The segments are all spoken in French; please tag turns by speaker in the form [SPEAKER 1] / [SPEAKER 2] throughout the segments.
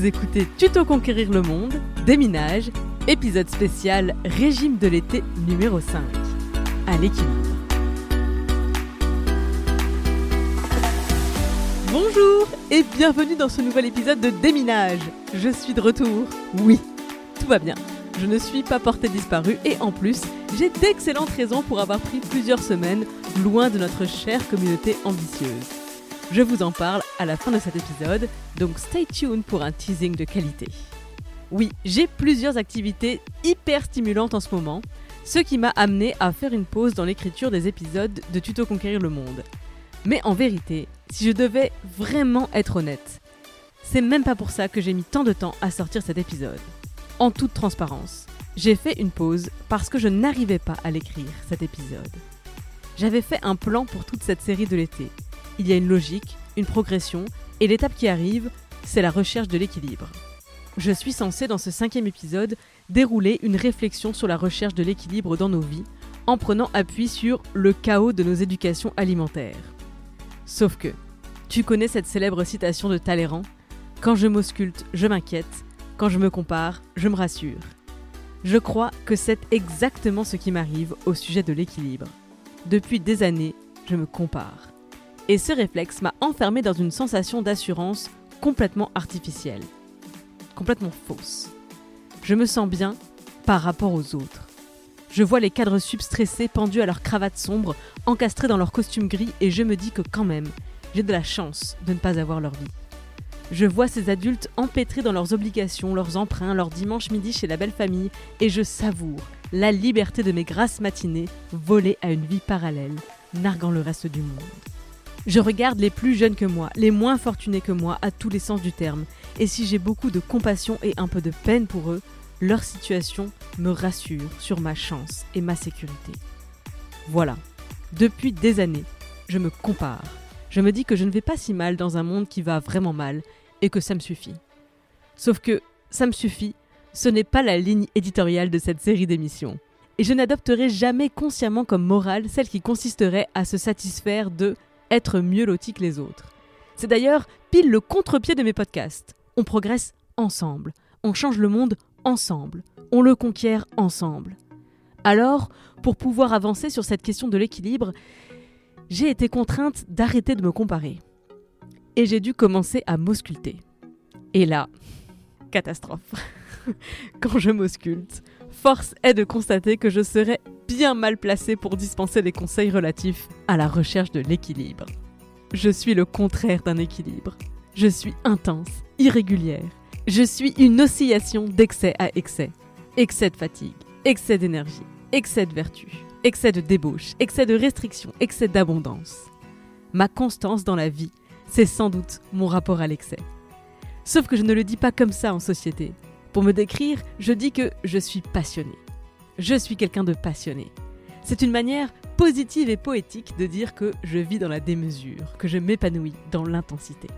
[SPEAKER 1] Vous écoutez Tuto Conquérir le Monde, Déminage, épisode spécial Régime de l'été numéro 5. À l'équilibre. Bonjour et bienvenue dans ce nouvel épisode de Déminage. Je suis de retour. Oui, tout va bien. Je ne suis pas portée disparue et en plus, j'ai d'excellentes raisons pour avoir pris plusieurs semaines loin de notre chère communauté ambitieuse. Je vous en parle à la fin de cet épisode, donc stay tuned pour un teasing de qualité. Oui, j'ai plusieurs activités hyper stimulantes en ce moment, ce qui m'a amené à faire une pause dans l'écriture des épisodes de Tuto Conquérir le Monde. Mais en vérité, si je devais vraiment être honnête, c'est même pas pour ça que j'ai mis tant de temps à sortir cet épisode. En toute transparence, j'ai fait une pause parce que je n'arrivais pas à l'écrire, cet épisode. J'avais fait un plan pour toute cette série de l'été. Il y a une logique, une progression, et l'étape qui arrive, c'est la recherche de l'équilibre. Je suis censée, dans ce cinquième épisode, dérouler une réflexion sur la recherche de l'équilibre dans nos vies, en prenant appui sur le chaos de nos éducations alimentaires. Sauf que, tu connais cette célèbre citation de Talleyrand Quand je m'ausculte, je m'inquiète, quand je me compare, je me rassure. Je crois que c'est exactement ce qui m'arrive au sujet de l'équilibre. Depuis des années, je me compare. Et ce réflexe m'a enfermé dans une sensation d'assurance complètement artificielle, complètement fausse. Je me sens bien par rapport aux autres. Je vois les cadres substressés pendus à leurs cravates sombres, encastrés dans leurs costumes gris, et je me dis que quand même, j'ai de la chance de ne pas avoir leur vie. Je vois ces adultes empêtrés dans leurs obligations, leurs emprunts, leur dimanche midi chez la belle famille, et je savoure la liberté de mes grasses matinées volées à une vie parallèle, narguant le reste du monde. Je regarde les plus jeunes que moi, les moins fortunés que moi, à tous les sens du terme, et si j'ai beaucoup de compassion et un peu de peine pour eux, leur situation me rassure sur ma chance et ma sécurité. Voilà, depuis des années, je me compare. Je me dis que je ne vais pas si mal dans un monde qui va vraiment mal, et que ça me suffit. Sauf que ça me suffit, ce n'est pas la ligne éditoriale de cette série d'émissions. Et je n'adopterai jamais consciemment comme morale celle qui consisterait à se satisfaire de être mieux loti que les autres. C'est d'ailleurs pile le contre-pied de mes podcasts. On progresse ensemble, on change le monde ensemble, on le conquiert ensemble. Alors, pour pouvoir avancer sur cette question de l'équilibre, j'ai été contrainte d'arrêter de me comparer. Et j'ai dû commencer à m'ausculter. Et là, catastrophe. Quand je m'ausculte, force est de constater que je serais bien mal placé pour dispenser des conseils relatifs à la recherche de l'équilibre. Je suis le contraire d'un équilibre. Je suis intense, irrégulière. Je suis une oscillation d'excès à excès. Excès de fatigue, excès d'énergie, excès de vertu, excès de débauche, excès de restriction, excès d'abondance. Ma constance dans la vie, c'est sans doute mon rapport à l'excès. Sauf que je ne le dis pas comme ça en société. Pour me décrire, je dis que je suis passionné. Je suis quelqu'un de passionné. C'est une manière positive et poétique de dire que je vis dans la démesure, que je m'épanouis dans l'intensité.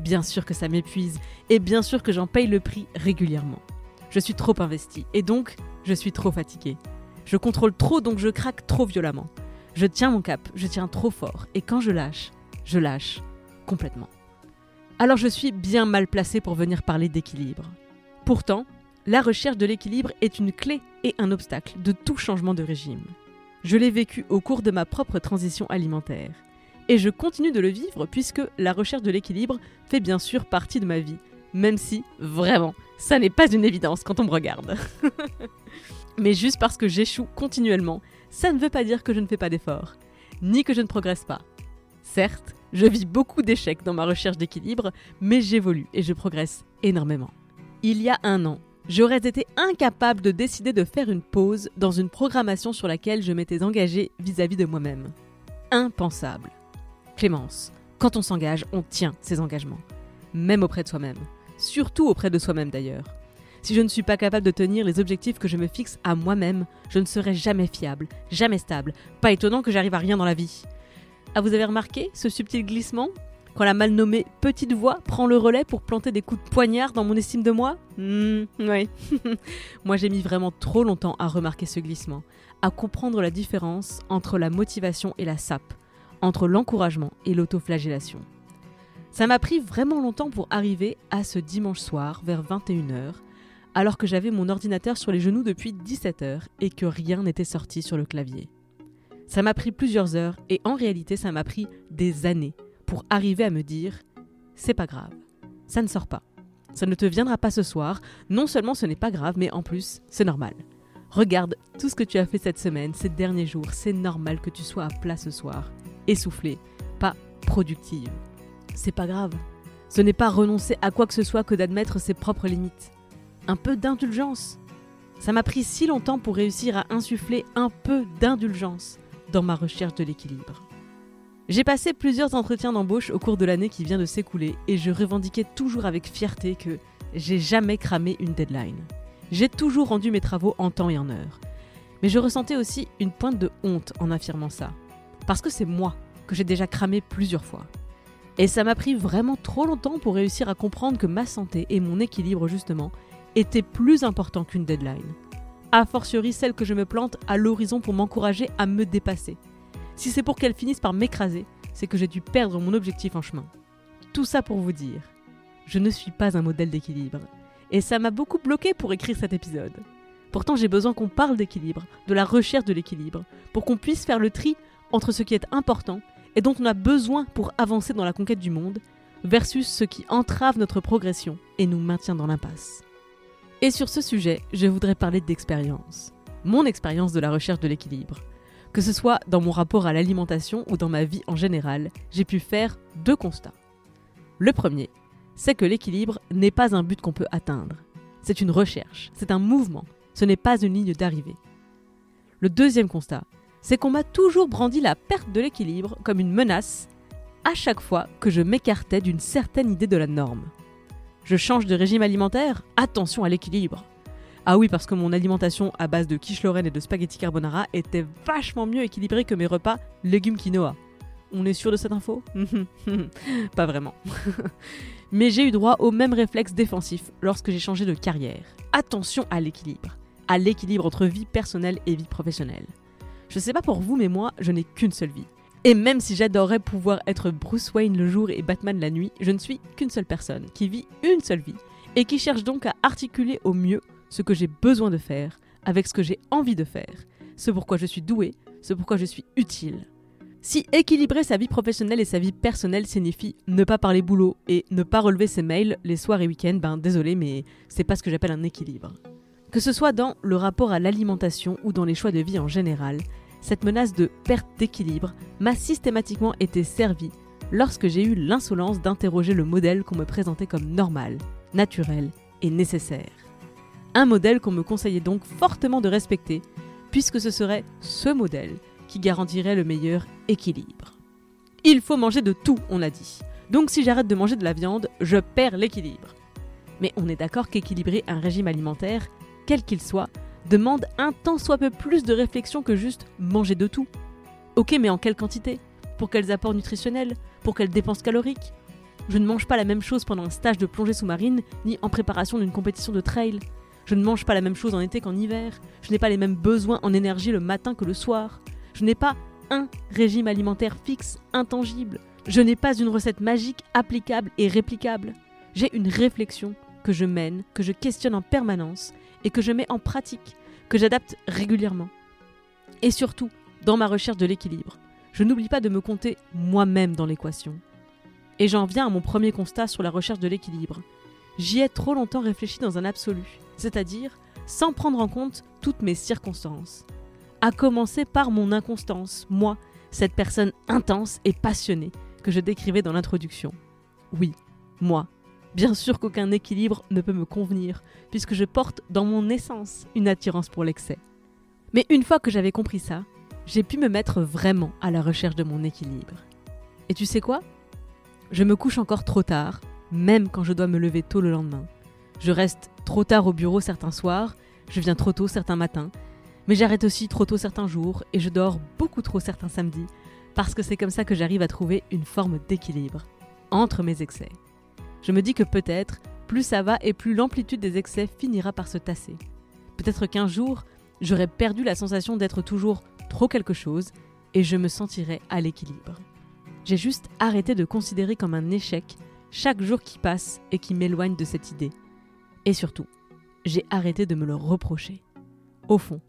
[SPEAKER 1] Bien sûr que ça m'épuise, et bien sûr que j'en paye le prix régulièrement. Je suis trop investi, et donc je suis trop fatigué. Je contrôle trop, donc je craque trop violemment. Je tiens mon cap, je tiens trop fort, et quand je lâche, je lâche complètement. Alors je suis bien mal placé pour venir parler d'équilibre. Pourtant, la recherche de l'équilibre est une clé et un obstacle de tout changement de régime. Je l'ai vécu au cours de ma propre transition alimentaire. Et je continue de le vivre puisque la recherche de l'équilibre fait bien sûr partie de ma vie, même si, vraiment, ça n'est pas une évidence quand on me regarde. Mais juste parce que j'échoue continuellement, ça ne veut pas dire que je ne fais pas d'efforts, ni que je ne progresse pas. Certes, je vis beaucoup d'échecs dans ma recherche d'équilibre, mais j'évolue et je progresse énormément. Il y a un an, j'aurais été incapable de décider de faire une pause dans une programmation sur laquelle je m'étais engagée vis-à-vis de moi-même. Impensable. Clémence, quand on s'engage, on tient ses engagements. Même auprès de soi-même. Surtout auprès de soi-même d'ailleurs. Si je ne suis pas capable de tenir les objectifs que je me fixe à moi-même, je ne serai jamais fiable, jamais stable. Pas étonnant que j'arrive à rien dans la vie. Ah, vous avez remarqué ce subtil glissement? Quand la mal nommée petite voix prend le relais pour planter des coups de poignard dans mon estime de moi Hmm, Oui. moi j'ai mis vraiment trop longtemps à remarquer ce glissement, à comprendre la différence entre la motivation et la sape, entre l'encouragement et l'autoflagellation. Ça m'a pris vraiment longtemps pour arriver à ce dimanche soir vers 21h alors que j'avais mon ordinateur sur les genoux depuis 17 heures et que rien n'était sorti sur le clavier. Ça m'a pris plusieurs heures et en réalité ça m'a pris des années pour arriver à me dire c'est pas grave, ça ne sort pas. Ça ne te viendra pas ce soir, non seulement ce n'est pas grave, mais en plus c'est normal. Regarde tout ce que tu as fait cette semaine, ces derniers jours, c'est normal que tu sois à plat ce soir, essoufflée, pas productive. C'est pas grave. Ce n'est pas renoncer à quoi que ce soit que d'admettre ses propres limites un peu d'indulgence. Ça m'a pris si longtemps pour réussir à insuffler un peu d'indulgence dans ma recherche de l'équilibre. J'ai passé plusieurs entretiens d'embauche au cours de l'année qui vient de s'écouler et je revendiquais toujours avec fierté que j'ai jamais cramé une deadline. J'ai toujours rendu mes travaux en temps et en heure. Mais je ressentais aussi une pointe de honte en affirmant ça. Parce que c'est moi que j'ai déjà cramé plusieurs fois. Et ça m'a pris vraiment trop longtemps pour réussir à comprendre que ma santé et mon équilibre justement était plus important qu'une deadline. A fortiori celle que je me plante à l'horizon pour m'encourager à me dépasser. Si c'est pour qu'elle finisse par m'écraser, c'est que j'ai dû perdre mon objectif en chemin. Tout ça pour vous dire, je ne suis pas un modèle d'équilibre. Et ça m'a beaucoup bloqué pour écrire cet épisode. Pourtant j'ai besoin qu'on parle d'équilibre, de la recherche de l'équilibre, pour qu'on puisse faire le tri entre ce qui est important et dont on a besoin pour avancer dans la conquête du monde, versus ce qui entrave notre progression et nous maintient dans l'impasse. Et sur ce sujet, je voudrais parler d'expérience. Mon expérience de la recherche de l'équilibre. Que ce soit dans mon rapport à l'alimentation ou dans ma vie en général, j'ai pu faire deux constats. Le premier, c'est que l'équilibre n'est pas un but qu'on peut atteindre. C'est une recherche, c'est un mouvement, ce n'est pas une ligne d'arrivée. Le deuxième constat, c'est qu'on m'a toujours brandi la perte de l'équilibre comme une menace à chaque fois que je m'écartais d'une certaine idée de la norme. Je change de régime alimentaire? Attention à l'équilibre. Ah oui, parce que mon alimentation à base de quiche Lorraine et de spaghetti carbonara était vachement mieux équilibrée que mes repas légumes quinoa. On est sûr de cette info Pas vraiment. Mais j'ai eu droit au même réflexe défensif lorsque j'ai changé de carrière. Attention à l'équilibre. À l'équilibre entre vie personnelle et vie professionnelle. Je sais pas pour vous, mais moi, je n'ai qu'une seule vie. Et même si j'adorerais pouvoir être Bruce Wayne le jour et Batman la nuit, je ne suis qu'une seule personne qui vit une seule vie et qui cherche donc à articuler au mieux ce que j'ai besoin de faire avec ce que j'ai envie de faire, ce pourquoi je suis doué, ce pourquoi je suis utile. Si équilibrer sa vie professionnelle et sa vie personnelle signifie ne pas parler boulot et ne pas relever ses mails les soirs et week-ends, ben désolé mais c'est pas ce que j'appelle un équilibre. Que ce soit dans le rapport à l'alimentation ou dans les choix de vie en général, cette menace de perte d'équilibre m'a systématiquement été servie lorsque j'ai eu l'insolence d'interroger le modèle qu'on me présentait comme normal, naturel et nécessaire. Un modèle qu'on me conseillait donc fortement de respecter, puisque ce serait ce modèle qui garantirait le meilleur équilibre. Il faut manger de tout, on a dit. Donc si j'arrête de manger de la viande, je perds l'équilibre. Mais on est d'accord qu'équilibrer un régime alimentaire, quel qu'il soit, demande un tant soit peu plus de réflexion que juste manger de tout. Ok, mais en quelle quantité? Pour quels apports nutritionnels? Pour quelles dépenses caloriques? Je ne mange pas la même chose pendant un stage de plongée sous-marine, ni en préparation d'une compétition de trail. Je ne mange pas la même chose en été qu'en hiver. Je n'ai pas les mêmes besoins en énergie le matin que le soir. Je n'ai pas un régime alimentaire fixe, intangible. Je n'ai pas une recette magique, applicable et réplicable. J'ai une réflexion que je mène, que je questionne en permanence et que je mets en pratique, que j'adapte régulièrement. Et surtout, dans ma recherche de l'équilibre, je n'oublie pas de me compter moi-même dans l'équation. Et j'en viens à mon premier constat sur la recherche de l'équilibre. J'y ai trop longtemps réfléchi dans un absolu, c'est-à-dire sans prendre en compte toutes mes circonstances. À commencer par mon inconstance, moi, cette personne intense et passionnée que je décrivais dans l'introduction. Oui, moi, Bien sûr qu'aucun équilibre ne peut me convenir, puisque je porte dans mon essence une attirance pour l'excès. Mais une fois que j'avais compris ça, j'ai pu me mettre vraiment à la recherche de mon équilibre. Et tu sais quoi? Je me couche encore trop tard, même quand je dois me lever tôt le lendemain. Je reste trop tard au bureau certains soirs, je viens trop tôt certains matins, mais j'arrête aussi trop tôt certains jours et je dors beaucoup trop certains samedis, parce que c'est comme ça que j'arrive à trouver une forme d'équilibre entre mes excès. Je me dis que peut-être, plus ça va et plus l'amplitude des excès finira par se tasser. Peut-être qu'un jour, j'aurai perdu la sensation d'être toujours trop quelque chose et je me sentirai à l'équilibre. J'ai juste arrêté de considérer comme un échec chaque jour qui passe et qui m'éloigne de cette idée. Et surtout, j'ai arrêté de me le reprocher. Au fond,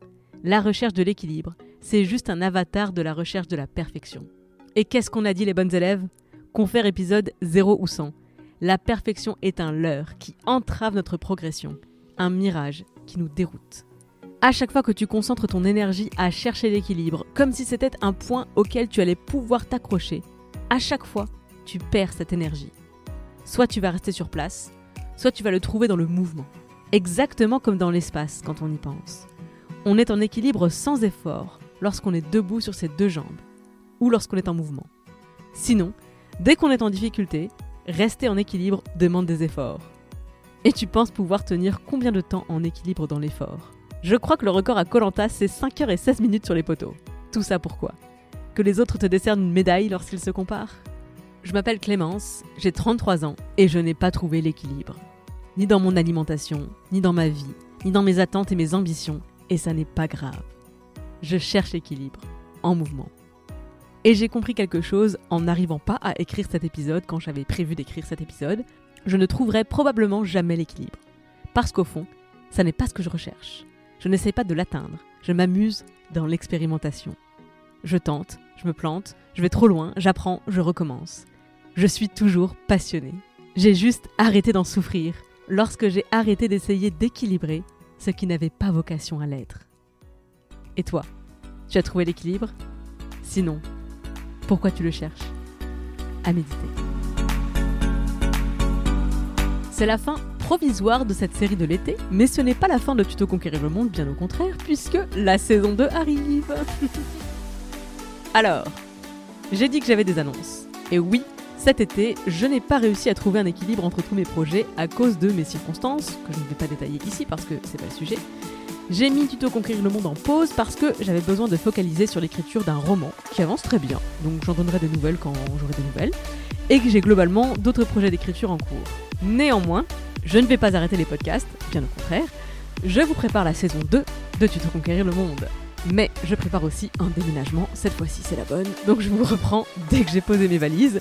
[SPEAKER 1] la recherche de l'équilibre, c'est juste un avatar de la recherche de la perfection. Et qu'est-ce qu'on a dit les bonnes élèves? Confère épisode 0 ou 100. La perfection est un leurre qui entrave notre progression, un mirage qui nous déroute. À chaque fois que tu concentres ton énergie à chercher l'équilibre, comme si c'était un point auquel tu allais pouvoir t'accrocher, à chaque fois, tu perds cette énergie. Soit tu vas rester sur place, soit tu vas le trouver dans le mouvement. Exactement comme dans l'espace quand on y pense. On est en équilibre sans effort lorsqu'on est debout sur ses deux jambes, ou lorsqu'on est en mouvement. Sinon, dès qu'on est en difficulté, rester en équilibre demande des efforts. Et tu penses pouvoir tenir combien de temps en équilibre dans l'effort? Je crois que le record à Colanta c'est 5h16 minutes sur les poteaux. Tout ça pourquoi? Que les autres te décernent une médaille lorsqu'ils se comparent? Je m'appelle Clémence, j'ai 33 ans et je n'ai pas trouvé l'équilibre. Ni dans mon alimentation, ni dans ma vie, ni dans mes attentes et mes ambitions, et ça n'est pas grave. Je cherche l'équilibre, en mouvement. Et j'ai compris quelque chose en n'arrivant pas à écrire cet épisode quand j'avais prévu d'écrire cet épisode, je ne trouverai probablement jamais l'équilibre. Parce qu'au fond, ça n'est pas ce que je recherche. Je n'essaie pas de l'atteindre, je m'amuse dans l'expérimentation. Je tente, je me plante, je vais trop loin, j'apprends, je recommence. Je suis toujours passionnée. J'ai juste arrêté d'en souffrir lorsque j'ai arrêté d'essayer d'équilibrer ce qui n'avait pas vocation à l'être. Et toi, tu as trouvé l'équilibre? Sinon, pourquoi tu le cherches? À méditer. C'est la fin provisoire de cette série de l'été, mais ce n'est pas la fin de Tuto Conquérir le Monde, bien au contraire, puisque la saison 2 arrive. Alors, j'ai dit que j'avais des annonces. Et oui, cet été, je n'ai pas réussi à trouver un équilibre entre tous mes projets à cause de mes circonstances, que je ne vais pas détailler ici parce que c'est pas le sujet. J'ai mis Tuto Conquérir le Monde en pause parce que j'avais besoin de focaliser sur l'écriture d'un roman qui avance très bien, donc j'en donnerai des nouvelles quand j'aurai des nouvelles, et que j'ai globalement d'autres projets d'écriture en cours. Néanmoins, je ne vais pas arrêter les podcasts, bien au contraire, je vous prépare la saison 2 de Tuto Conquérir le Monde. Mais je prépare aussi un déménagement, cette fois-ci c'est la bonne, donc je vous reprends dès que j'ai posé mes valises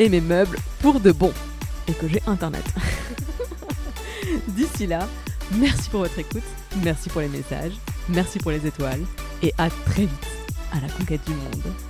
[SPEAKER 1] et mes meubles pour de bon, et que j'ai internet. D'ici là, merci pour votre écoute, merci pour les messages, merci pour les étoiles, et à très vite à la conquête du monde.